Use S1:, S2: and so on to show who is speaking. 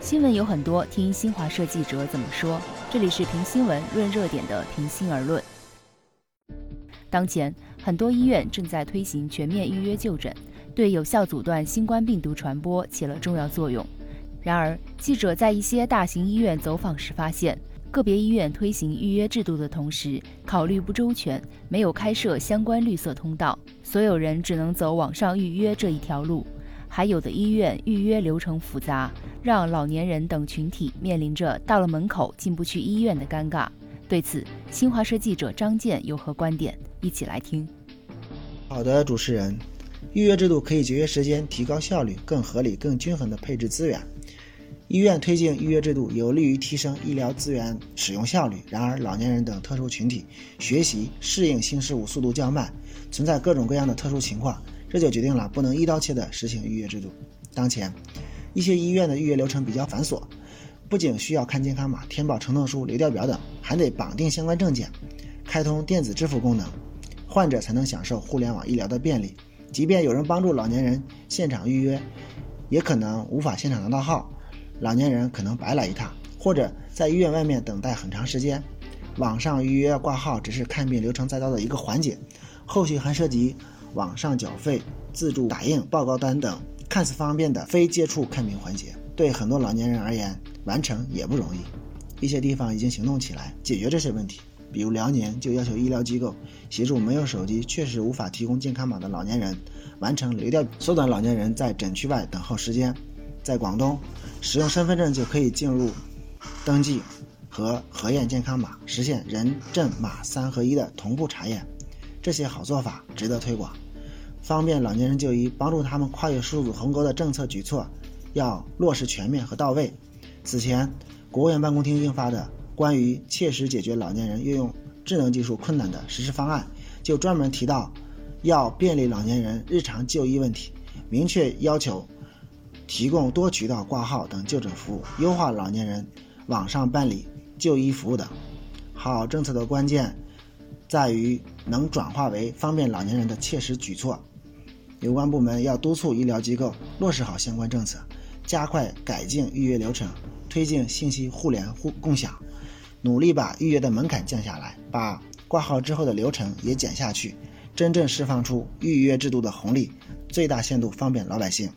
S1: 新闻有很多，听新华社记者怎么说。这里是评新闻、论热点的平心而论。当前，很多医院正在推行全面预约就诊，对有效阻断新冠病毒传播起了重要作用。然而，记者在一些大型医院走访时发现，个别医院推行预约制度的同时，考虑不周全，没有开设相关绿色通道，所有人只能走网上预约这一条路。还有的医院预约流程复杂，让老年人等群体面临着到了门口进不去医院的尴尬。对此，新华社记者张健有何观点？一起来听。
S2: 好的，主持人，预约制度可以节约时间，提高效率，更合理、更均衡地配置资源。医院推进预约制度，有利于提升医疗资源使用效率。然而，老年人等特殊群体学习适应新事物速度较慢，存在各种各样的特殊情况。这就决定了不能一刀切地实行预约制度。当前，一些医院的预约流程比较繁琐，不仅需要看健康码、填报承诺书、流调表等，还得绑定相关证件、开通电子支付功能，患者才能享受互联网医疗的便利。即便有人帮助老年人现场预约，也可能无法现场拿到号，老年人可能白来一趟，或者在医院外面等待很长时间。网上预约挂号只是看病流程再造的一个环节，后续还涉及。网上缴费、自助打印报告单等看似方便的非接触看病环节，对很多老年人而言完成也不容易。一些地方已经行动起来解决这些问题，比如辽宁就要求医疗机构协助没有手机、确实无法提供健康码的老年人完成流调，缩短老年人在诊区外等候时间。在广东，使用身份证就可以进入登记和核验健康码，实现人证码三合一的同步查验。这些好做法值得推广，方便老年人就医，帮助他们跨越数字鸿沟的政策举措要落实全面和到位。此前，国务院办公厅印发的《关于切实解决老年人运用智能技术困难的实施方案》，就专门提到要便利老年人日常就医问题，明确要求提供多渠道挂号等就诊服务，优化老年人网上办理就医服务等。好政策的关键。在于能转化为方便老年人的切实举措，有关部门要督促医疗机构落实好相关政策，加快改进预约流程，推进信息互联互共享，努力把预约的门槛降下来，把挂号之后的流程也减下去，真正释放出预约制度的红利，最大限度方便老百姓。